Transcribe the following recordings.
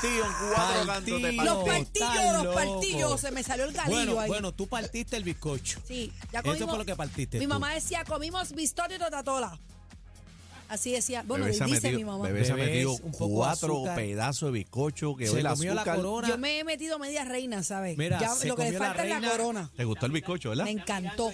partido en cuatro cantos de Los partillos, los loco. partillos, se me salió el galillo Bueno, ahí. bueno, tú partiste el bizcocho. sí, ya Eso comimos. fue lo que partiste Mi tú. mamá decía, comimos biscotti y totatola. Así decía. Bueno, Bebé se ha dice metido, mi mamá. bebé se ha metido es un poco cuatro azúcar. pedazos de bizcocho que Se hoy el comió la corona. Yo me he metido media reina, ¿sabes? Mira, Ya se lo que le la falta es la corona. ¿Te gustó el bizcocho, verdad? Me encantó.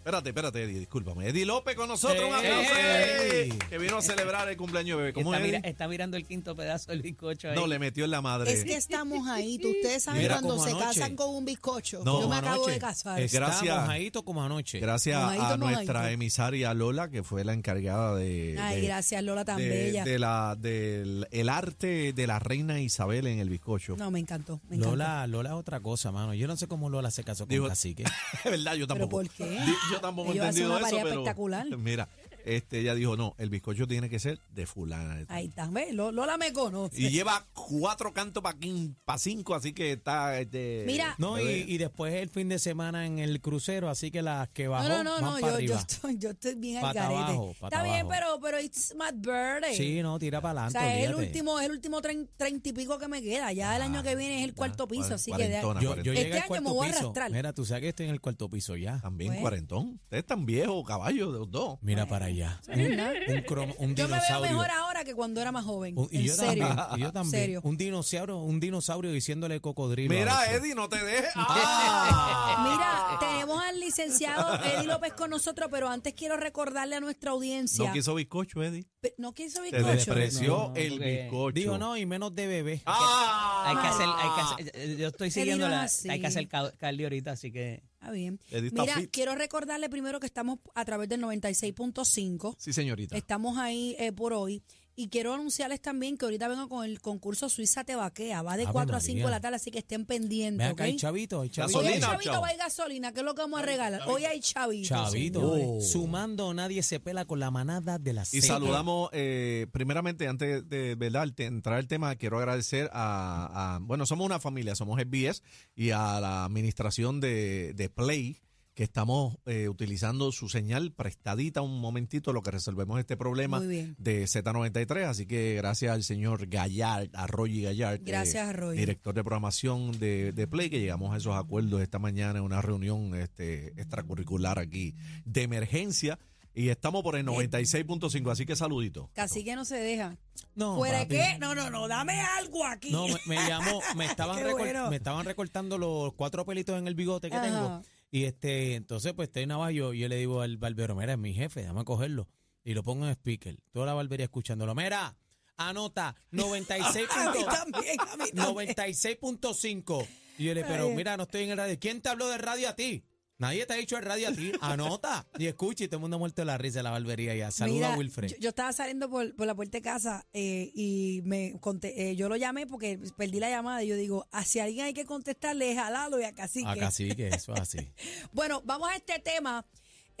Espérate, espérate, Eddie, discúlpame. Eddie López con nosotros, un aplauso. ¡Ey! Que vino a celebrar el cumpleaños de bebé. ¿Cómo está, es, mira- Eddie? está mirando el quinto pedazo del bizcocho ahí. No, le metió en la madre. Es que estamos ahí. tú- Ustedes saben Mira cuando como se anoche. casan con un bizcocho. No, Yo me Como acabo anoche. de casar. Es- Gracias. Está mojadito como anoche. Gracias Mojadito, a nuestra mojadito. emisaria Lola, que fue la encargada de. Ay, de- gracias, Lola, tan de, bella. de la, del el arte de la reina Isabel en el bizcocho. No, me encantó. Me encantó. Lola, Lola es otra cosa, mano. Yo no sé cómo Lola se casó con Digo- Cacique. Es verdad, yo tampoco. por qué? Di- Yo tampoco he entendido eso, pero. espectacular. Mira, este, ella dijo: no, el bizcocho tiene que ser de fulana. de tal". Ahí está, ¿ves? Lo- Lola me conoce. Y lleva cuatro cantos para cinco, así que está. Este, Mira. No, y, y después el fin de semana en el crucero, así que las que bajó no, no, no, van no, para yo, estoy, yo estoy bien al garete. abajo, Está bien, pero, pero it's my birthday. Sí, no, tira para O adelante. sea, es el último, es el último trein- treinta y pico que me queda. Ya el año que viene es el cuarto piso, así que de- Yo, yo Este año cuarto me voy a piso. arrastrar. Mira, tú sabes que estoy en el cuarto piso ya. También Bueno. cuarentón. Ustedes están viejos, caballos, de los dos. Mira para allá. Nada. Un, cromo- un Yo me veo mejor ahora que cuando era más joven. Un- y en yo serio. también. Y yo también. serio. Un dinosaurio, un dinosaurio diciéndole cocodrilo. Mira. Eddie, no te dejes. Mira, tenemos al licenciado Eddie López con nosotros, pero antes quiero recordarle a nuestra audiencia. No quiso bizcocho, Eddie. Pe- ¿No quiso Te bizcocho? despreció No, el bizcocho. Digo, no, y menos de bebé. ¡Ah! Hay que hacer, hay que hacer- yo estoy siguiendo la, hay que hacer ca- cardio ahorita, así que Está bien. Mira, fit. quiero recordarle primero que estamos a través del 96.5. Sí, señorita. Estamos ahí eh, por hoy. Y quiero anunciarles también que ahorita vengo con el concurso Suiza Te Vaquea. Va de Ave 4 a 5 de la tarde, así que estén pendientes. Acá, ¿ok? hay chavito, hay Hoy chavito. hay Gasolina, chavito, chavo. va a gasolina, que es lo que vamos a regalar. Hoy hay chavito. Chavito. Sumando, nadie se pela con la manada de la Y saludamos, eh, primeramente, antes de ¿verdad? entrar al tema, quiero agradecer a, a- bueno, somos una familia, somos SBS y a la administración de, de Play, que estamos eh, utilizando su señal prestadita un momentito, lo que resolvemos este problema de Z93. Así que gracias al señor Gallard, Arroyo Gallard, Gracias, Arroyo. director de programación de, de Play, que llegamos a esos acuerdos esta mañana en una reunión este, extracurricular aquí de emergencia. Y estamos por el 96.5, así que saludito. Casi que no se deja. No, ¿Fuera papi. qué? No, no, no, dame algo aquí. No, me, me llamó, me estaban, bueno. me estaban recortando los cuatro pelitos en el bigote que Ajá. tengo. Y este, entonces pues estoy navajo, yo, yo le digo al barbero, mira, es mi jefe, déjame cogerlo. Y lo pongo en speaker. Toda la barbería escuchándolo. Mira, anota, 96. a mí punto- también, a mí también. 96.5. Y yo le pero mira, no estoy en el radio. ¿Quién te habló de radio a ti? Nadie te ha dicho el radio a ti. Anota. Y escucha, y todo el mundo ha muerto de la risa de la barbería ya. Saluda Mira, a Wilfred. Yo, yo estaba saliendo por, por la puerta de casa eh, y me conté, eh, yo lo llamé porque perdí la llamada y yo digo, "Ah, si a alguien hay que contestarle es a Lalo y a Cacique. Acá sí que eso es así. Bueno, vamos a este tema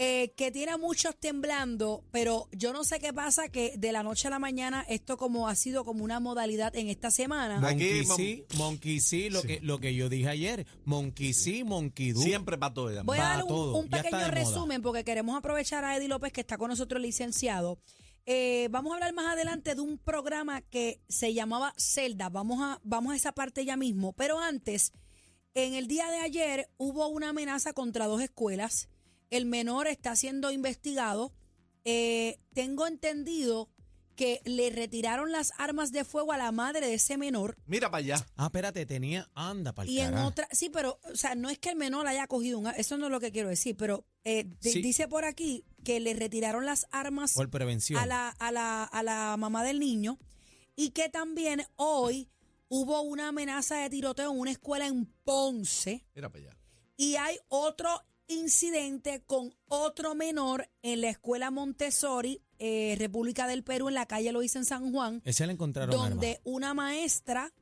eh, que tiene a muchos temblando, pero yo no sé qué pasa que de la noche a la mañana esto como ha sido como una modalidad en esta semana. Monkey sí, monkey sí, lo, Sí. Que, lo que yo dije ayer. Monkey sí, monkey do. Siempre para todo. Voy a dar un, pequeño moda. resumen porque queremos aprovechar a Eddie López que está con nosotros licenciado. Eh, vamos a hablar más adelante de un programa que se llamaba Celda. Vamos a, vamos a esa parte ya mismo. Pero antes, en el día de ayer hubo una amenaza contra dos escuelas. El menor está siendo investigado. Eh, tengo entendido que le retiraron las armas de fuego a la madre de ese menor. Mira para allá. Ah, espérate, tenía. Anda, para Y en otra, sí, pero, o sea, no es que el menor haya cogido un, eso no es lo que quiero decir, pero eh, Sí. dice por aquí que le retiraron las armas Por prevención. a la, a, la, a la mamá del niño y que también hoy hubo una amenaza de tiroteo en una escuela en Ponce Mira para allá. y hay otro incidente con otro menor en la escuela Montessori, eh, República del Perú, en la calle Loíza en San Juan, Ese le encontraron donde arma. una maestra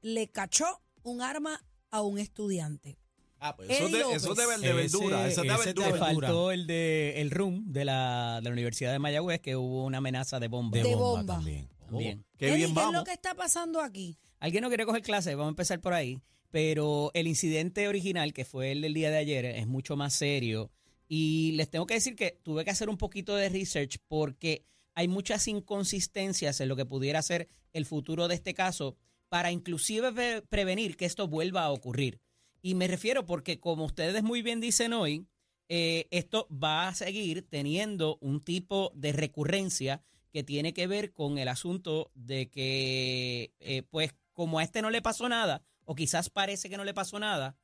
le cachó un arma a un estudiante. Ah, pues eso, de, eso debe de Ese- verdura. De ese es de verdura. te faltó el de el room de la, de la Universidad de Mayagüez que hubo una amenaza de bomba. De, de bomba, bomba. también. También. Qué Eddie, bien ¿Qué vamos. es lo que está pasando aquí? Alguien no quiere coger clase, vamos a empezar por ahí. Pero el incidente original, que fue el del día de ayer, es mucho más serio. Y les tengo que decir que tuve que hacer un poquito de research porque hay muchas inconsistencias en lo que pudiera ser el futuro de este caso. para inclusive pre- prevenir que esto vuelva a ocurrir. Y me refiero porque, como ustedes muy bien dicen hoy, eh, esto va a seguir teniendo un tipo de recurrencia que tiene que ver con el asunto de que, eh, pues, como a este no le pasó nada, o quizás parece que no le pasó nada,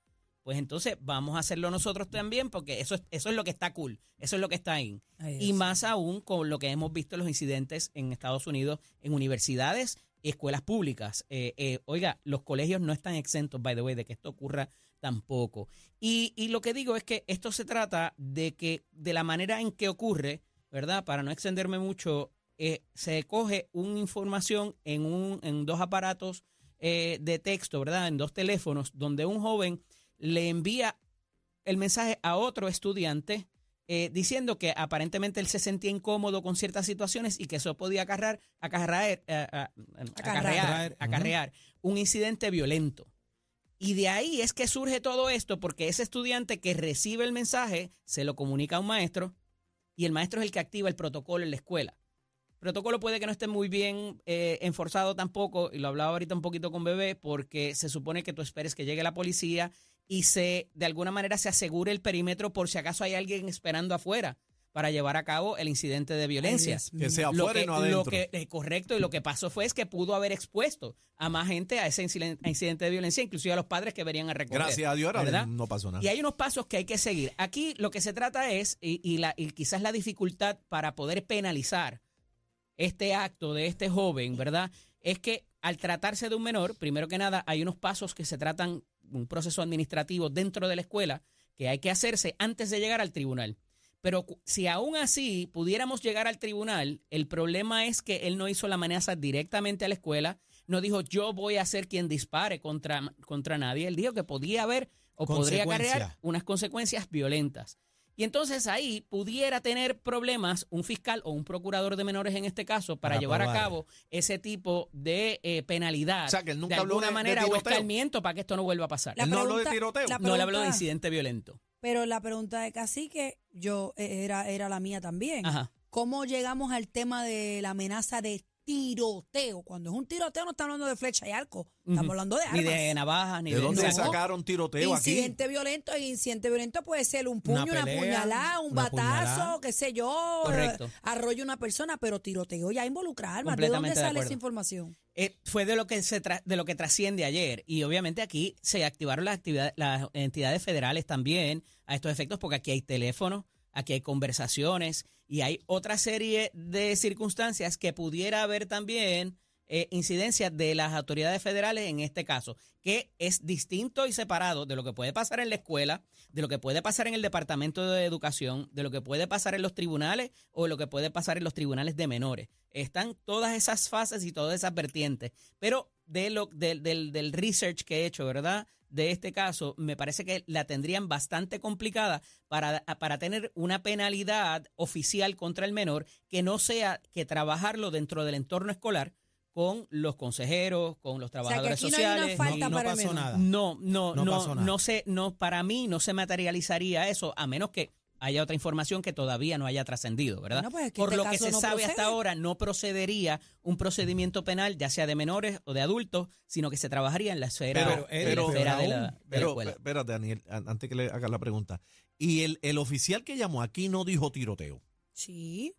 pues entonces vamos a hacerlo nosotros también, porque eso es, eso es lo que está cool, eso es lo que está ahí. Ahí Y es. más aún con lo que hemos visto en los incidentes en Estados Unidos, en universidades y escuelas públicas. Eh, eh, oiga, los colegios no están exentos, by the way, de que esto ocurra tampoco. Y, y lo que digo es que esto se trata de que de la manera en que ocurre, ¿verdad? Para no extenderme mucho, eh, se coge una información en, un, en dos aparatos eh, de texto, ¿verdad? En dos teléfonos, donde un joven le envía el mensaje a otro estudiante eh, diciendo que aparentemente él se sentía incómodo con ciertas situaciones y que eso podía acarrar, eh, a- acarrear, Acarrear. acarrear un incidente violento. Y de ahí es que surge todo esto porque ese estudiante que recibe el mensaje se lo comunica a un maestro y el maestro es el que activa el protocolo en la escuela. El protocolo puede que no esté muy bien eh, enforzado tampoco, y lo hablaba ahorita un poquito con Bebé, porque se supone que tú esperes que llegue la policía y se, de alguna manera, se asegure el perímetro por si acaso hay alguien esperando afuera para llevar a cabo el incidente de violencia. Que sea Lo afuera que, y no lo adentro. que- eh, correcto, y lo que pasó fue es que pudo haber expuesto a más gente a ese incidente, de violencia, inclusive a los padres que venían a recoger. Gracias a Dios ¿verdad? no pasó nada. Y hay unos pasos que hay que seguir. Aquí lo que se trata es, y, y la, y quizás la dificultad para poder penalizar este acto de este joven, ¿verdad? Es que al tratarse de un menor, primero que nada, hay unos pasos que se tratan, un proceso administrativo dentro de la escuela que hay que hacerse antes de llegar al tribunal. Pero si aún así pudiéramos llegar al tribunal, el problema es que él no hizo la amenaza directamente a la escuela, no dijo yo voy a ser quien dispare contra, contra nadie, él dijo que podía haber o podría acarrear unas consecuencias violentas. Y entonces ahí pudiera tener problemas un fiscal o un procurador de menores en este caso para, Para llevar a cabo ese tipo de eh, penalidad. O sea, que él nunca de habló alguna de- de manera o tiroteo. escarmiento para que esto no vuelva a pasar. La Él no habló de tiroteo. no le hablo de incidente violento. Pero la pregunta de Cacique, yo eh, era, era la mía también. Ajá. ¿Cómo llegamos al tema de la amenaza de tiroteo? Cuando es un tiroteo no estamos hablando de flecha y arco, estamos hablando de Ni armas. de navajas, ni ¿De de... dónde No. sacaron tiroteo aquí? Incidente violento, el incidente violento puede ser un puño, Una puñalada, un una batazo, puñalada. qué sé yo, Correcto. eh, arroyo a una persona, pero tiroteo ya involucra armas. ¿De dónde de sale esa información? Eh, fue de lo que se tra- de lo que trasciende ayer y obviamente aquí se activaron las actividades las entidades federales también a estos efectos porque aquí hay teléfonos, aquí hay conversaciones y hay otra serie de circunstancias que pudiera haber también eh, incidencias de las autoridades federales en este caso, que es distinto y separado de lo que puede pasar en la escuela, de lo que puede pasar en el Departamento de Educación, de lo que puede pasar en los tribunales o lo que puede pasar en los tribunales de menores. Están todas esas fases y todas esas vertientes, pero de lo, del, del, del research que he hecho, ¿verdad? De este caso, me parece que la tendrían bastante complicada para, para tener una penalidad oficial contra el menor que no sea que trabajarlo dentro del entorno escolar con los consejeros, con los sea, que trabajadores aquí no hay una sociales. falta no, no para pasó nada. No, no, No no, pasó no, para mí no se materializaría eso a menos que haya otra información que todavía no haya trascendido, ¿verdad? Bueno, pues es que Por este lo que se no sabe hasta ahora, no procedería un procedimiento penal, ya sea de menores o de adultos, sino que se trabajaría en la esfera, Pero, la pero, esfera de aún, la, de la pero, escuela. espérate, Daniel, an- antes que le haga la pregunta. Y el, el oficial que llamó aquí no dijo tiroteo. Sí,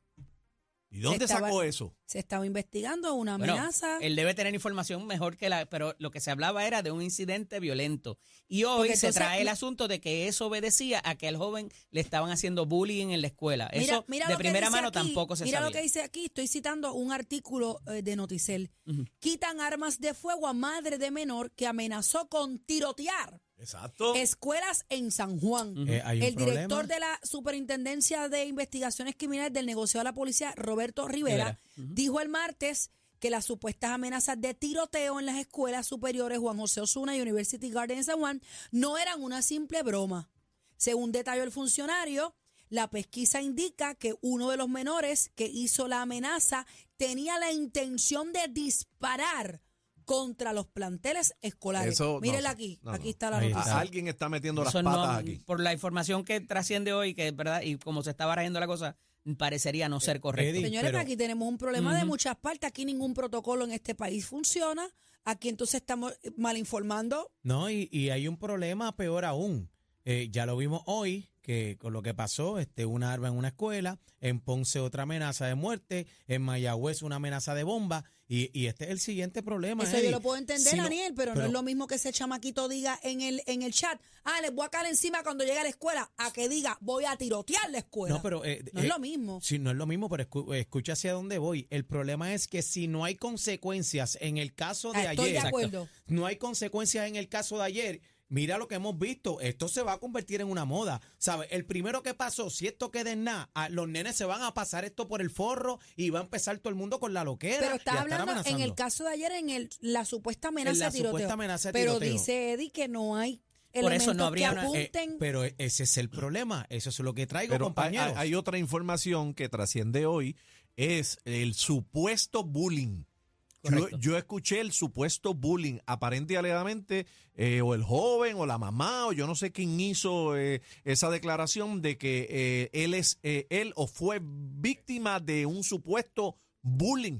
¿Y dónde Estaba- sacó eso? se estaba investigando una Bueno, amenaza. él debe tener información mejor que la, pero lo que se hablaba era de un incidente violento. Y hoy Porque se entonces- trae el asunto de que eso obedecía a que al joven le estaban haciendo bullying en la escuela. Mira- Eso mira de primera mano aquí, tampoco se Mira sabía. lo que dice aquí, estoy citando un artículo eh, de Noticel. Quitan armas de fuego a madre de menor que amenazó con tirotear Exacto. escuelas en San Juan. Eh, hay un El director problema. de la Superintendencia de Investigaciones Criminales del Negocio de la Policía, Roberto Rivera, Rivera. dijo el martes que las supuestas amenazas de tiroteo en las escuelas superiores Juan José Osuna y University Garden en San Juan no eran una simple broma. Según detalló el funcionario, la pesquisa indica que uno de los menores que hizo la amenaza tenía la intención de disparar contra los planteles escolares. Eso Mírenla aquí, No, aquí está la noticia. alguien está metiendo las Eso no- patas aquí. por la información que trasciende hoy, que verdad, y como se está barajando la cosa, parecería no ser correcto. Eddie, Señores, pero- aquí tenemos un problema de muchas partes. Aquí ningún protocolo en este país funciona. aquí entonces estamos mal informando. No, y, y hay un problema peor aún. Eh, ya lo vimos hoy, que con lo que pasó, este, una arma en una escuela, en Ponce otra amenaza de muerte, en Mayagüez una amenaza de bomba, y, y este es el siguiente problema. Eso yo lo puedo entender, Si no- Daniel, pero, no es lo mismo que ese chamaquito diga en el, en el chat, ah, les voy a caer encima cuando llegue a la escuela, a que diga, voy a tirotear la escuela. No, pero eh, No es eh, lo mismo. Sí, no es lo mismo, pero escu- escucha hacia dónde voy. El problema es que si no hay consecuencias en el caso de Ah, Estoy ayer, de acuerdo. no hay consecuencias en el caso de ayer. Mira lo que hemos visto, esto se va a convertir en una moda. ¿Sabes? El primero que pasó, si esto queda en nada, a- los nenes se van a pasar esto por el forro y va a empezar todo el mundo con la loquera. Pero está estar hablando en el caso de ayer, en el, la supuesta amenaza En la de tiroteo. supuesta amenaza de pero tiroteo. dice Eddie que no hay Por eso no habría una- Eh, apunten. pero ese es el problema, eso es lo que traigo, Pero hay, compañeros. hay- hay otra información que trasciende hoy, es el supuesto bullying. Yo, escuché el supuesto bullying, aparente y alegadamente, eh, o el joven, o la mamá, o yo no sé quién hizo eh, esa declaración de que eh, él es, él o fue víctima de un supuesto bullying.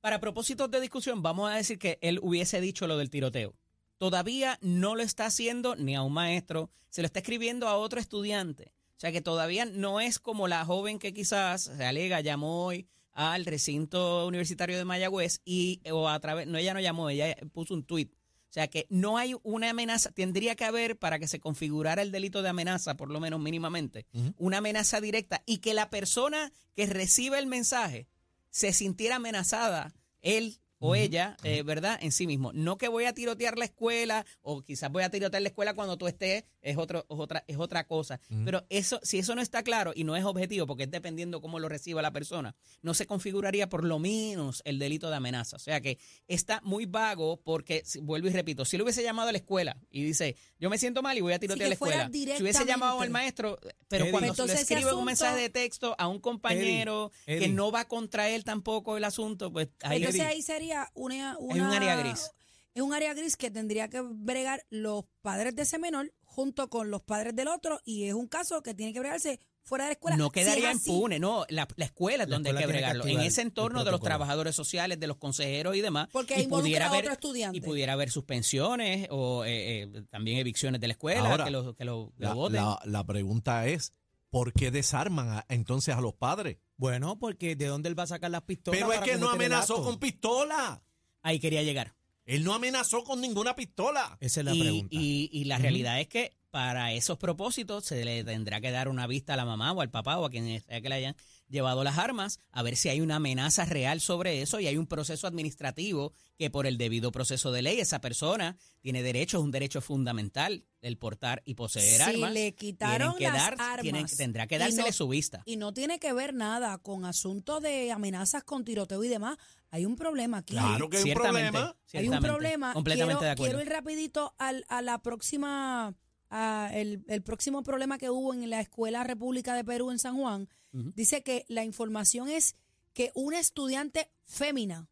Para propósitos de discusión, vamos a decir que él hubiese dicho lo del tiroteo. Todavía no lo está haciendo ni a un maestro, se lo está escribiendo a otro estudiante. O sea que todavía no es como la joven que quizás se alega llamó hoy al recinto universitario de Mayagüez y o a través no ella no llamó, ella puso un tuit. O sea que no hay una amenaza, tendría que haber para que se configurara el delito de amenaza, por lo menos mínimamente, una amenaza directa y que la persona que recibe el mensaje se sintiera amenazada, él o ella, eh, ¿verdad? En sí mismo. No que voy a tirotear la escuela o quizás voy a tirotear la escuela cuando tú estés, es, otro, es, otra, es otra cosa. Pero eso, si eso no está claro y no es objetivo, porque es dependiendo cómo lo reciba la persona, no se configuraría por lo menos el delito de amenaza. O sea que está muy vago porque, si- vuelvo y repito, si lo hubiese llamado a la escuela y dice, yo me siento mal y voy a tirotear la escuela, si hubiese llamado al maestro, pero Eddie. cuando Entonces, le escribe un mensaje de texto a un compañero Eddie, que no va contra él tampoco el asunto, pues ahí Entonces ahí sería una, un área gris. Es un área gris que tendría que bregar los padres de ese menor junto con los padres del otro y es un caso que tiene que bregarse fuera de la escuela. no Si quedaría es impune, no, la, la escuela es La donde hay escuela que tiene que bregarlo, en ese entorno de los trabajadores sociales, de los consejeros y demás, Porque y involucra pudiera a haber y pudiera haber suspensiones o eh, eh, también evicciones de la escuela, Ahora, que lo, que lo, que lo La, voten. la- la pregunta es, ¿por qué desarman a- entonces a los padres? Bueno, porque ¿de dónde él va a sacar las pistolas? Pero es que no amenazó con pistola. Ahí quería llegar. Él no amenazó con ninguna pistola. Esa es la y, pregunta. y- y la realidad es que para esos propósitos se le tendrá que dar una vista a la mamá o al papá o a quien sea que le hayan llevado las armas, a ver si hay una amenaza real sobre eso y hay un proceso administrativo que por el debido proceso de ley esa persona tiene derecho, es un derecho fundamental el portar y poseer Si armas. le quitaron que las dar- tienen- armas tendrá que y dársele no- su vista. Y no tiene que ver nada con asuntos de amenazas con tiroteo y demás. Hay un problema aquí. Claro que hay un Ciertamente, problema. Hay un problema. Completamente quiero, de acuerdo. quiero ir rapidito al, a la próxima, a el, el próximo problema que hubo en la Escuela República de Perú en San Juan. Dice que la información es que una estudiante fémina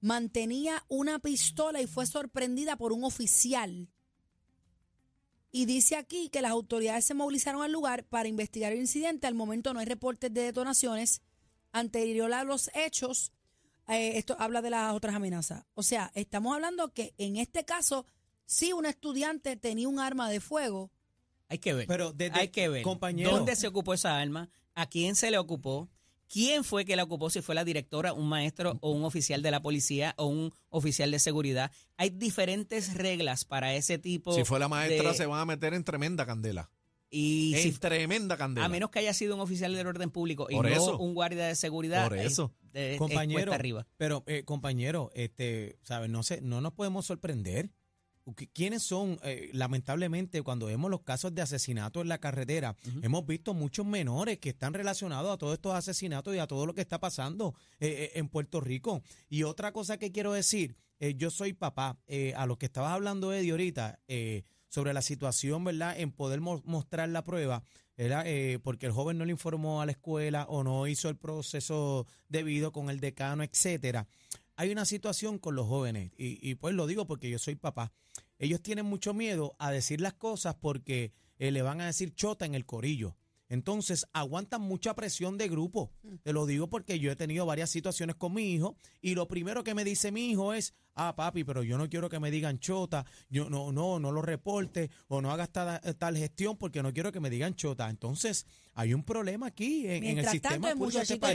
mantenía una pistola y fue sorprendida por un oficial. Y dice aquí que las autoridades se movilizaron al lugar para investigar el incidente. Al momento no hay reportes de detonaciones. Anterior a los hechos, eh, esto habla de las otras amenazas. O sea, estamos hablando que en este caso, si un estudiante tenía un arma de fuego, Hay que ver. Pero desde- Hay que ver. compañero. ¿Dónde se ocupó esa arma? ¿A quién se le ocupó? ¿Quién fue que la ocupó? Si fue la directora, un maestro o un oficial de la policía o un oficial de seguridad. Hay diferentes reglas para ese tipo. Si fue la maestra, de- se van a meter en tremenda candela. Y en si- tremenda candela. a menos que haya sido un oficial del orden público y Por no eso. un guardia de seguridad. Por eh, eso. eh, es compañero, arriba. pero eh, compañero, este, sabes, no sé, no nos podemos sorprender. Qu- ¿Quiénes son? Eh, lamentablemente, cuando vemos los casos de asesinato en la carretera, hemos visto muchos menores que están relacionados a todos estos asesinatos y a todo lo que está pasando eh, eh, en Puerto Rico. Y otra cosa que quiero decir, eh, yo soy papá, eh, a lo que estabas hablando, Eddie, ahorita, eh, sobre la situación, ¿verdad?, en poder mo- mostrar la prueba. ¿verdad? Eh, porque el joven no le informó a la escuela o no hizo el proceso debido con el decano, etcétera. Hay una situación con los jóvenes, y, pues lo digo porque yo soy papá. Ellos tienen mucho miedo a decir las cosas porque eh, le van a decir chota en el corillo. Entonces aguantan mucha presión de grupo. Mm. Te lo digo porque yo he tenido varias situaciones con mi hijo y lo primero que me dice mi hijo es, ah, papi, pero yo no quiero que me digan chota, yo no, no, no lo reporte o no hagas tal, tal gestión porque no quiero que me digan chota. Entonces, hay un problema aquí en, en el Mientras sistema tanto, de este muchachito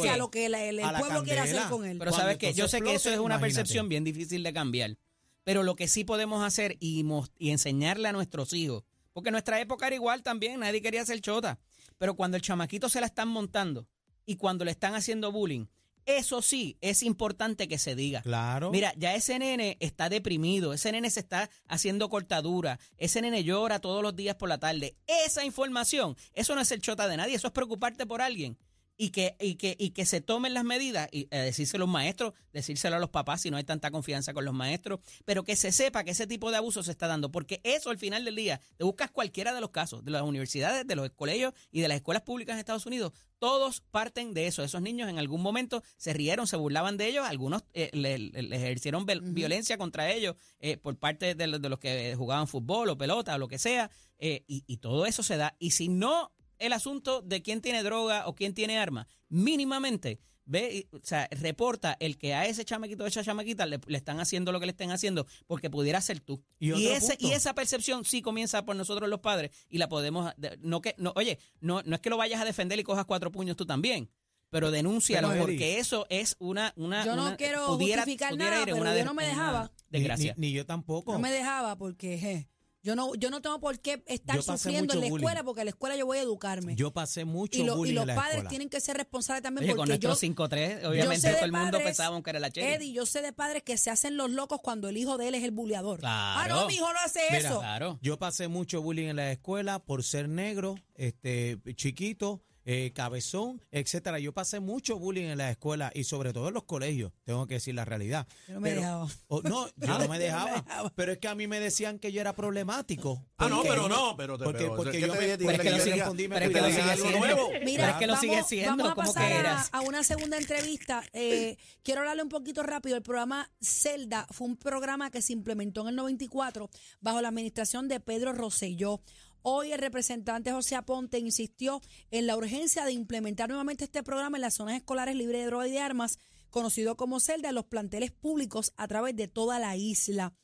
que- a lo que la- el, pueblo quiere hacer con él. Pero sabes que yo sé que eso es una imagínate. percepción bien difícil de cambiar. Pero lo que sí podemos hacer y, y enseñarle a nuestros hijos, porque nuestra época era igual también, nadie quería ser chota. Pero cuando el chamaquito se la están montando y cuando le están haciendo bullying, eso sí es importante que se diga. Claro. Mira, ya ese nene está deprimido, ese nene se está haciendo cortadura, ese nene llora todos los días por la tarde. Esa información, eso no es el chota de nadie, eso es preocuparte por alguien. Y que, y que, y que se tomen las medidas, y eh, decírselo a los maestros, decírselo a los papás si no hay tanta confianza con los maestros, pero que se sepa que ese tipo de abuso se está dando, porque eso al final del día, te buscas cualquiera de los casos, de las universidades, de los colegios y de las escuelas públicas en Estados Unidos, todos parten de eso. Esos niños en algún momento se rieron, se burlaban de ellos, algunos eh, le, le- ejercieron violencia contra ellos eh, por parte de, los- de los que jugaban fútbol o pelota o lo que sea, eh, y, y todo eso se da. Y si no el asunto de quién tiene droga o quién tiene arma, mínimamente ve, y- o sea, reporta el que a ese chamaquito o esa chamaquita le, le están haciendo lo que le estén haciendo porque pudiera ser tú. Y ese, y esa percepción sí comienza por nosotros los padres y la podemos, de- no que, no, oye, no, no es que lo vayas a defender y cojas cuatro puños tú también. Pero denúncialo porque eso es una, una Yo no una- quiero pudiera- justificar pudiera nada, pero una yo de- no me dejaba. Ni- Desgracia. Ni, ni yo tampoco. No me dejaba porque je, yo no yo no tengo por qué estar sufriendo en la bullying. escuela porque en la escuela yo voy a educarme. Yo pasé mucho y, lo- y bullying los en la padres escuela. tienen que ser responsables también Oye, con porque yo nuestro 5-3, yo obviamente todo el mundo padres, pensaba que era la Cherry. Eddie, yo sé de padres que se hacen los locos cuando el hijo de él es el buleador. Ah, Claro. no, mi hijo no hace Mira, eso. Claro. Yo pasé mucho bullying en la escuela por ser negro, este, chiquito, eh, cabezón, etcétera. Yo pasé mucho bullying en la escuela y sobre todo en los colegios. Tengo que decir la realidad. Yo no me Pero- dejaba. no, yo no me dejaba. Pero es que a mí me decían que yo era problemático. Ah, no, pero no, pero te- porque, pero, porque ¿qué yo me, Pero es que yo lo sigue- respondí, me pero es que lo pedían sigue algo siendo. nuevo. Mira, es que lo vamos, sigue siendo, vamos a ¿cómo pasar que a, eras? a una segunda entrevista. Eh, quiero hablarle un poquito rápido. El programa Celda fue un programa que se implementó en el 94 bajo la administración de Pedro Rosselló. Hoy el representante José Aponte insistió en la urgencia de implementar nuevamente este programa en las zonas escolares libres de droga y de armas, conocido como Celda, en los planteles públicos a través de toda la isla.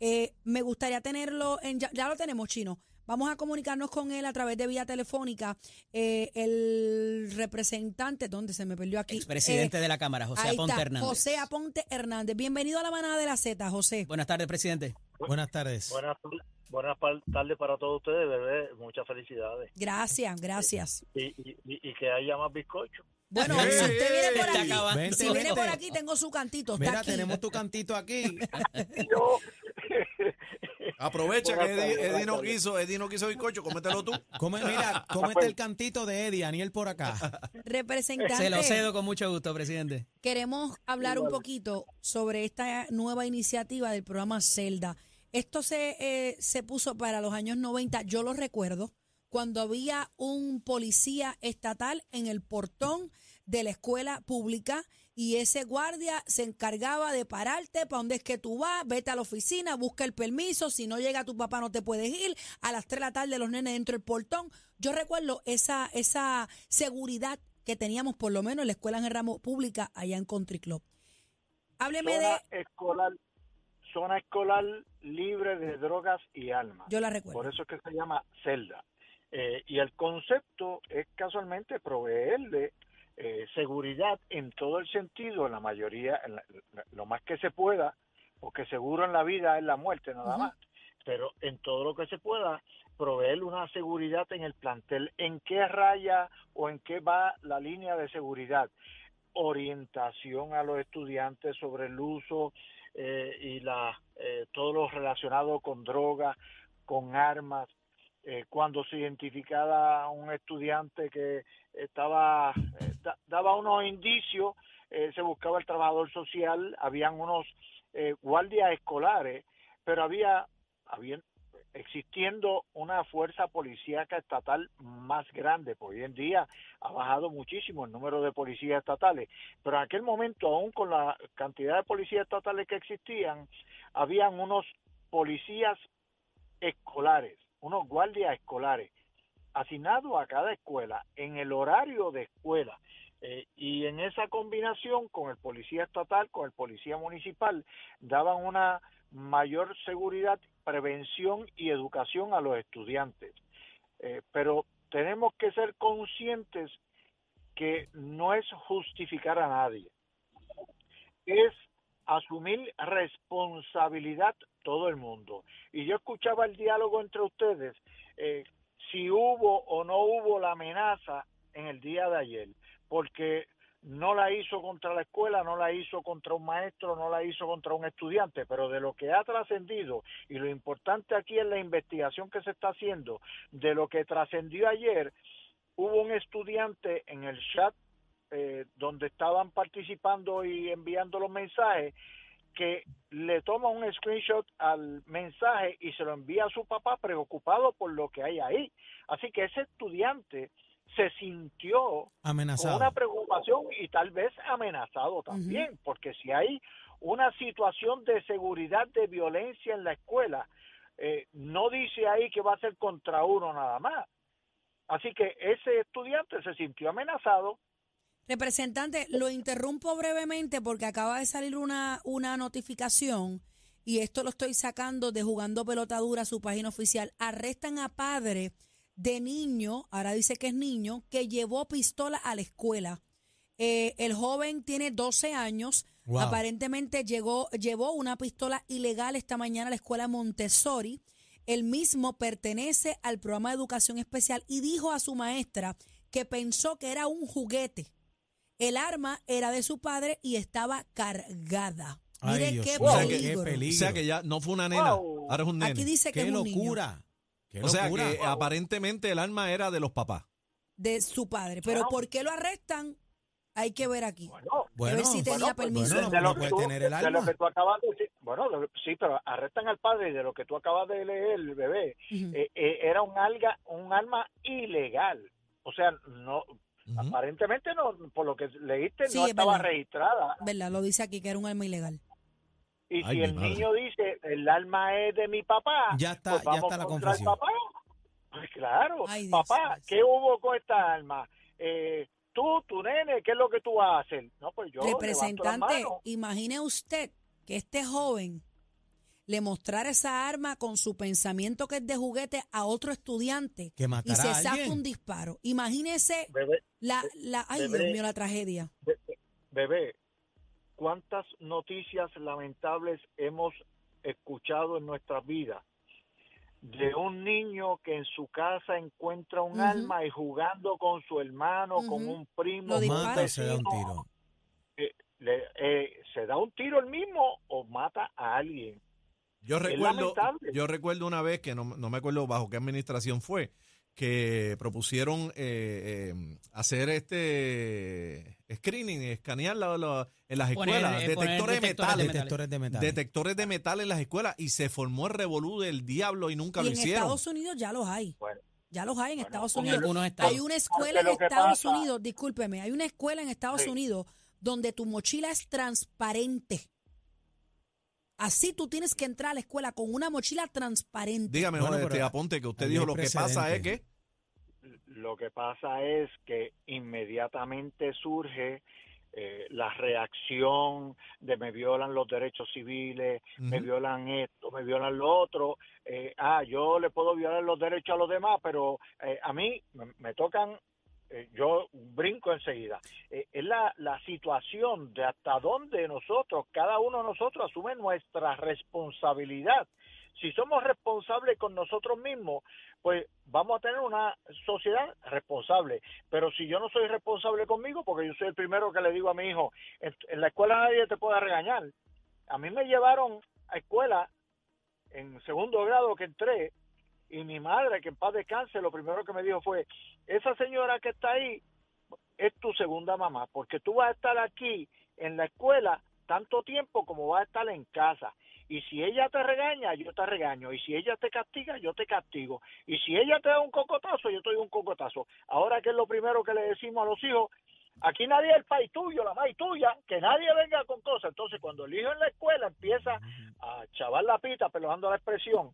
Eh, me gustaría tenerlo en ya, ya lo tenemos chino. Vamos a comunicarnos con él a través de vía telefónica. Eh, el representante, ¿dónde se me perdió aquí? Expresidente Eh, de la Cámara, José ahí Aponte está, Hernández. José Aponte Hernández. Bienvenido a la manada de la Z, José. Buenas tardes, presidente. Buenas tardes. Buenas, buenas tardes para todos ustedes, bebé. Muchas felicidades. Gracias, gracias. Y, y, y- y que haya más bizcocho. Bueno, ¡Eh! si usted viene por aquí, acabando. Si viene por aquí, tengo su cantito. Está Mira, aquí. tenemos tu cantito aquí. Yo, Aprovecha que Eddie, no quiso, Eddie no quiso bizcocho, cómetelo tú. Come, mira, cómete el cantito de Eddie, Aniel por acá. Representante. Se lo cedo con mucho gusto, presidente. Queremos hablar un poquito sobre esta nueva iniciativa del programa Celda. Esto se, eh, se puso para los años 90, yo lo recuerdo, cuando había un policía estatal en el portón de la escuela pública y ese guardia se encargaba de pararte para dónde es que tú vas, vete a la oficina, busca el permiso, si no llega tu papá no te puedes ir, a las 3 de la tarde los nenes dentro del portón. Yo recuerdo esa, esa seguridad que teníamos por lo menos en la escuela en el ramo pública allá en Country Club. Hábleme de, escolar, zona escolar libre de drogas y armas. yo la recuerdo. Por eso es que se llama celda. Eh, y el concepto es casualmente proveerle eh, seguridad en todo el sentido, en la mayoría, en la- lo más que se pueda, porque seguro en la vida es la muerte nada más, pero en todo lo que se pueda, proveer una seguridad en el plantel, en qué raya o en qué va la línea de seguridad, orientación a los estudiantes sobre el uso eh, y la eh, todo lo relacionado con drogas, con armas, eh, cuando se identificaba un estudiante que estaba eh, da- daba unos indicios, eh, se buscaba el trabajador social, habían unos guardias escolares, pero había, había existiendo una fuerza policíaca estatal más grande, pues hoy en día ha bajado muchísimo el número de policías estatales, pero en aquel momento, aún con la cantidad de policías estatales que existían, habían unos policías escolares, unos guardias escolares, asignado a cada escuela en el horario de escuela. Eh, y en esa combinación con el policía estatal, con el policía municipal, daban una mayor seguridad, prevención y educación a los estudiantes. Eh, pero tenemos que ser conscientes que no es justificar a nadie, es asumir responsabilidad todo el mundo. Y yo escuchaba el diálogo entre ustedes, eh, si hubo o no hubo la amenaza en el día de ayer, porque no la hizo contra la escuela, no la hizo contra un maestro, no la hizo contra un estudiante, pero de lo que ha trascendido y lo importante aquí es la investigación que se está haciendo, de lo que trascendió ayer, hubo un estudiante en el chat eh, donde estaban participando y enviando los mensajes que le toma un screenshot al mensaje y se lo envía a su papá preocupado por lo que hay ahí. Así que ese estudiante se sintió Amenazado. con una preocupación y tal vez amenazado también, porque si hay una situación de seguridad, de violencia en la escuela, eh, no dice ahí que va a ser contra uno nada más. Así que ese estudiante se sintió amenazado. Representante, lo interrumpo brevemente porque acaba de salir una, una notificación y esto lo estoy sacando de Jugando Pelotadura, su página oficial. Arrestan a padre de niño, ahora dice que es niño, que llevó pistola a la escuela. Eh, el joven tiene 12 años. Wow. Aparentemente llegó, llevó una pistola ilegal esta mañana a la escuela Montessori. El mismo pertenece al programa de educación especial y dijo a su maestra que pensó que era un juguete. El arma era de su padre y estaba cargada. Ay, Mire Dios qué peligro. O sea que ya no fue una nena, Wow. ahora es un nene. Aquí dice que ¡Qué es un niño locura! ¡Qué o sea que aparentemente el arma era de los papás. de su padre. Pero Bueno. ¿por qué lo arrestan? Hay que ver aquí. Bueno, Bueno, ver si tenía bueno, permiso. bueno, de no lo puede que tú- tener el de lo arma. que tú acabas de decir, bueno, lo- sí, pero arrestan al padre y de lo que tú acabas de leer, bebé, Ujú. eh, eh, era un alga, un arma ilegal. O sea, no, aparentemente no, por lo que leíste, Sí, no es estaba verdad. registrada. ¿Verdad? Lo dice aquí que era un arma ilegal. Y Ay, si el madre. niño dice, el arma es de mi papá, Ya está- pues ya está la contra el confesión. papá. Pues claro, Ay, Dios papá, mío. ¿qué hubo con esta arma? Eh, tú, tu nene, ¿qué es lo que tú vas a hacer? No, pues yo Representante, imagine usted que este joven le mostrara esa arma con su pensamiento que es de juguete a otro estudiante Que y se a saca un disparo. Imagínese Bebé, la, la, ay Dios bebé. mío, la tragedia. bebé, ¿cuántas noticias lamentables hemos escuchado en nuestras vidas? De un niño que en su casa encuentra un arma y jugando con su hermano, con Ujú. un primo, Lo con. Mata o se da un tiro. eh, le- eh, se da un tiro el mismo o mata a alguien. Yo Es recuerdo, lamentable. yo recuerdo una vez que no, no me acuerdo bajo qué administración fue, que propusieron eh, eh, hacer este screening, escanear la- la- en las Poner, escuelas, eh, detectores de detectores metales, de Detectores de metal. detectores de metal en las escuelas y se formó el revolú del diablo y nunca Y lo en hicieron. Estados Unidos ya los hay. Bueno, Ya los hay en Bueno, Estados Unidos. algunos estados. Hay una escuela en Estados pasa- Unidos, discúlpeme, hay una escuela en Estados Sí. Unidos donde tu mochila es transparente. Así tú tienes que entrar a la escuela con una mochila transparente. Dígame, Bueno, este aponte que usted dijo, lo que pasa es que lo que pasa es que inmediatamente surge eh, la reacción de me violan los derechos civiles, me violan esto, me violan lo otro. eh, ah, yo le puedo violar los derechos a los demás, pero eh, a mí me, me tocan, eh, yo brinco enseguida. Eh, es la, la situación de hasta dónde nosotros, cada uno de nosotros asume nuestra responsabilidad. Si somos responsables con nosotros mismos, pues vamos a tener una sociedad responsable. Pero si yo no soy responsable conmigo, porque yo soy el primero que le digo a mi hijo, en, la escuela nadie te puede regañar. A mí me llevaron a escuela en segundo grado que entré y mi madre, que en paz descanse, lo primero que me dijo fue, esa señora que está ahí es tu segunda mamá, porque tú vas a estar aquí en la escuela tanto tiempo como vas a estar en casa. Y si ella te regaña, yo te regaño. Y si ella te castiga, yo te castigo. Y si ella te da un cocotazo, yo te doy un cocotazo. Ahora, que es lo primero que le decimos a los hijos? Aquí nadie es el país tuyo, la maíz tuya, que nadie venga con cosas. Entonces, cuando el hijo en la escuela empieza a chavar la pita, pelojando la expresión,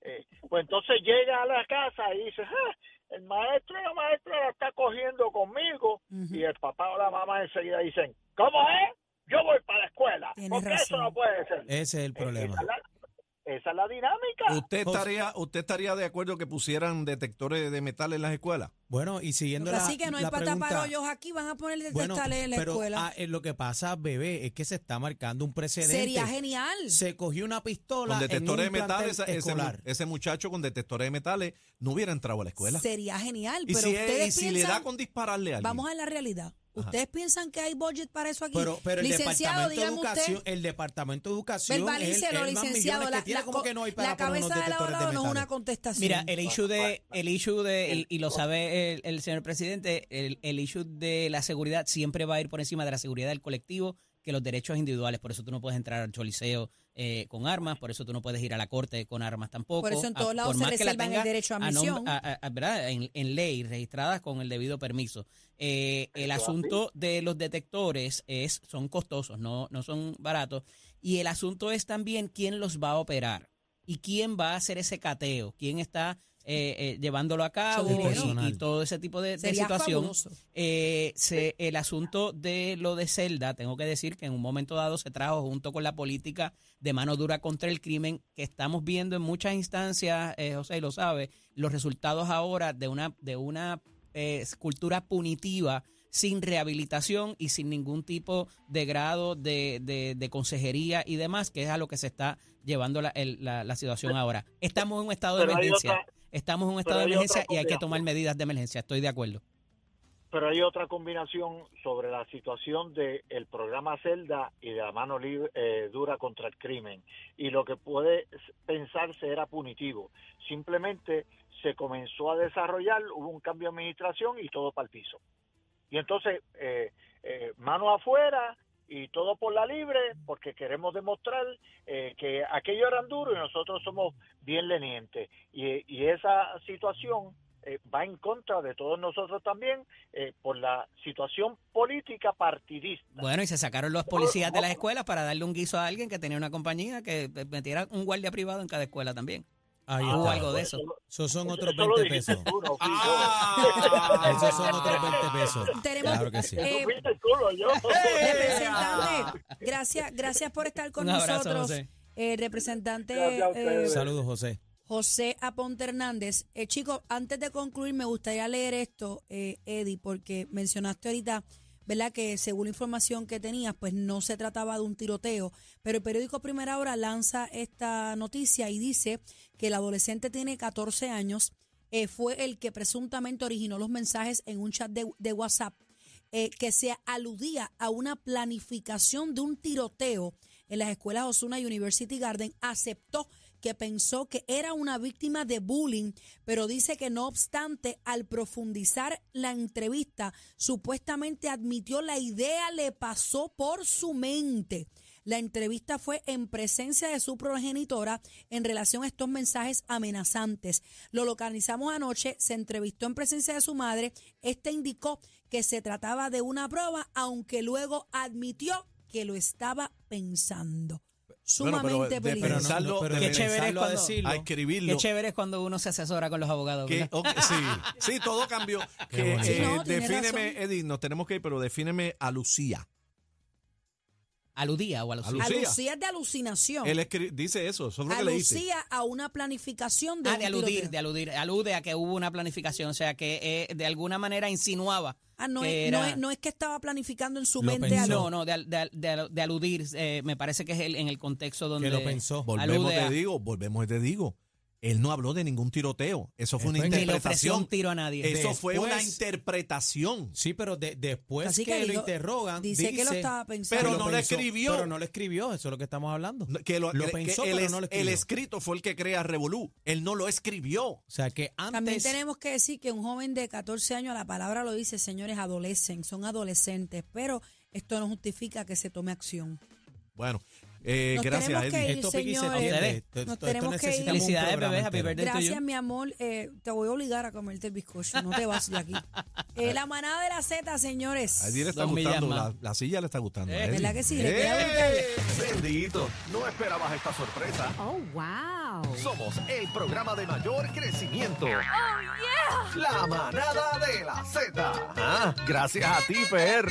eh, pues entonces llega a la casa y dice, "Ah, el maestro la maestra la está cogiendo conmigo y el papá o la mamá enseguida dicen, ¿cómo es? Yo voy para la escuela, Tienes porque eso no puede ser. Ese es el problema. Esa es la, esa es la dinámica. ¿Usted estaría, ¿Usted estaría de acuerdo que pusieran detectores de metal en las escuelas? Bueno, y siguiendo la, Así que no hay la para pregunta, tapar hoyos aquí, van a poner bueno, detectores en la pero escuela. ah, eh, lo que pasa, bebé, es que se está marcando un precedente. Sería genial. Se cogió una pistola Con detectores de en un metales, plantel ese, muchacho con detectores de metales no hubiera entrado a la escuela. Sería genial. Y pero si, ustedes y si le da con dispararle a alguien. vamos a la realidad. ¿Ustedes piensan que hay budget para eso aquí? Pero, pero el licenciado, departamento de educación, usted. el departamento de educación el, Verbalícelo, el licenciado. La, tiene, la como co- que no hay para la cabeza de abogado no es una contestación. Mira, el issue de, el issue de, y, y lo sabe el, el señor presidente, el, el issue de la seguridad siempre va a ir por encima de la seguridad del colectivo que los derechos individuales. Por eso tú no puedes entrar al choliseo eh, con armas, por eso tú no puedes ir a la corte con armas tampoco. Por eso en Ah, todos lados se más que la reservan el derecho a nom- admisión. a- a- ¿verdad? En, en ley, registradas con el debido permiso. Eh, el asunto de los detectores es son costosos, no, no son baratos. Y el asunto es también quién los va a operar y quién va a hacer ese cateo, quién está eh, eh, llevándolo a cabo y- todo ese tipo de, de situación. Eh, se- el asunto de lo de Zelda, tengo que decir que en un momento dado se trajo junto con la política de mano dura contra el crimen que estamos viendo en muchas instancias, eh, José lo sabe, los resultados ahora de una, de una eh, cultura punitiva sin rehabilitación y sin ningún tipo de grado de, de- de consejería y demás, que es a lo que se está llevando la, el- la- la situación ahora. Estamos en un estado de emergencia. otra- Estamos en un estado de emergencia y hay que tomar medidas de emergencia. Estoy de acuerdo. Pero hay otra combinación sobre la situación del el programa Celda y de la mano libre- eh, dura contra el crimen. Y lo que puede pensarse era punitivo. Simplemente se comenzó a desarrollar, hubo un cambio de administración y todo para el piso. Y entonces, eh, eh, mano afuera y todo por la libre, porque queremos demostrar eh, que aquello eran duros y nosotros somos bien lenientes. Y, y esa situación eh, va en contra de todos nosotros también eh, por la situación política partidista. Bueno, y se sacaron los policías de las escuelas para darle un guiso a alguien que tenía una compañía que metiera un guardia privado en cada escuela también. Ahí está. algo de eso. Esos son otros eso lo 20 dijiste pesos. Ah. Esos son otros 20 pesos. Tenemos- Claro que sí. Eh. Representante, gracias, gracias por estar con Un abrazo, nosotros. José. Eh, representante eh. Saludos, José. José Aponte Hernández. Eh, chicos, antes de concluir, me gustaría leer esto, eh, Eddie, porque mencionaste ahorita, ¿verdad? Que según la información que tenías, pues no se trataba de un tiroteo. Pero el periódico Primera Hora lanza esta noticia y dice que el adolescente tiene 14 años, eh, fue el que presuntamente originó los mensajes en un chat de, WhatsApp eh, que se aludía a una planificación de un tiroteo en las escuelas Osuna y University Garden, aceptó que pensó que era una víctima de bullying, pero dice que no obstante, al profundizar la entrevista, supuestamente admitió la idea le pasó por su mente. La entrevista fue en presencia de su progenitora en relación a estos mensajes amenazantes. Lo localizamos anoche, se entrevistó en presencia de su madre. Este indicó que se trataba de una prueba, aunque luego admitió que lo estaba pensando. Bueno, pero Sumamente de peligroso. pensarlo, pero de Qué chévere pensarlo a decirlo. a escribirlo. Qué chévere es cuando uno se asesora con los abogados. Que, sí, sí, todo cambió. Que, eh, Sí, no, tiene defíneme, razón. Eddie, nos tenemos que ir, pero defíneme a Lucía. Aludía o alusía. Alu- Lucía. Alucía es de alucinación. Él dice eso, eso es lo que le dice. Alucía a una planificación de Ah, un de aludir, tiroteo. de aludir. Alude a que hubo una planificación, o sea, que eh, de alguna manera insinuaba. Ah, no, es, no, es, no es que estaba planificando en su mente pensó. algo. No, no, de, al- de al- de al- de aludir, eh, me parece que es el, en el contexto donde... Que lo pensó. Volvemos, alude a- te digo, volvemos, te digo. Él no habló de ningún tiroteo. Eso fue una Ni le ofreció interpretación. un tiro a nadie. Eso fue una Después- interpretación. Sí, pero de- después Así que, que lo interrogan, dice que lo estaba pensando. Pero lo no le pensó, escribió. Pero no lo escribió, eso es lo que estamos hablando. Que lo, Lo que- pensó, que el, pero es- no lo el escribió. escrito fue el que crea Revolú. Él no lo escribió. O sea que antes... También tenemos que decir que un joven de 14 años, la palabra lo dice, señores, adolescentes, son adolescentes, pero esto no justifica que se tome acción. Bueno, Eh, Nos gracias, tenemos que Eddie. ir, Esto pique y se señores. Esto- Nos esto tenemos que ir. un Felicidades, programa bebé. Happy entero. birthday to Gracias, you. mi amor. Eh, te voy a obligar a comerte el bizcocho. No te vas de aquí. Eh, la manada de la Z, señores. A Eddie le está Dos millas gustando, la, más. la silla le está gustando. a Eh, Eddie. ¿Verdad que sí? Le queda ¡Eh! Bendito, no esperabas esta sorpresa. Oh, wow. Somos el programa de mayor crecimiento. La manada de la Z. Ah, gracias a ti, PR.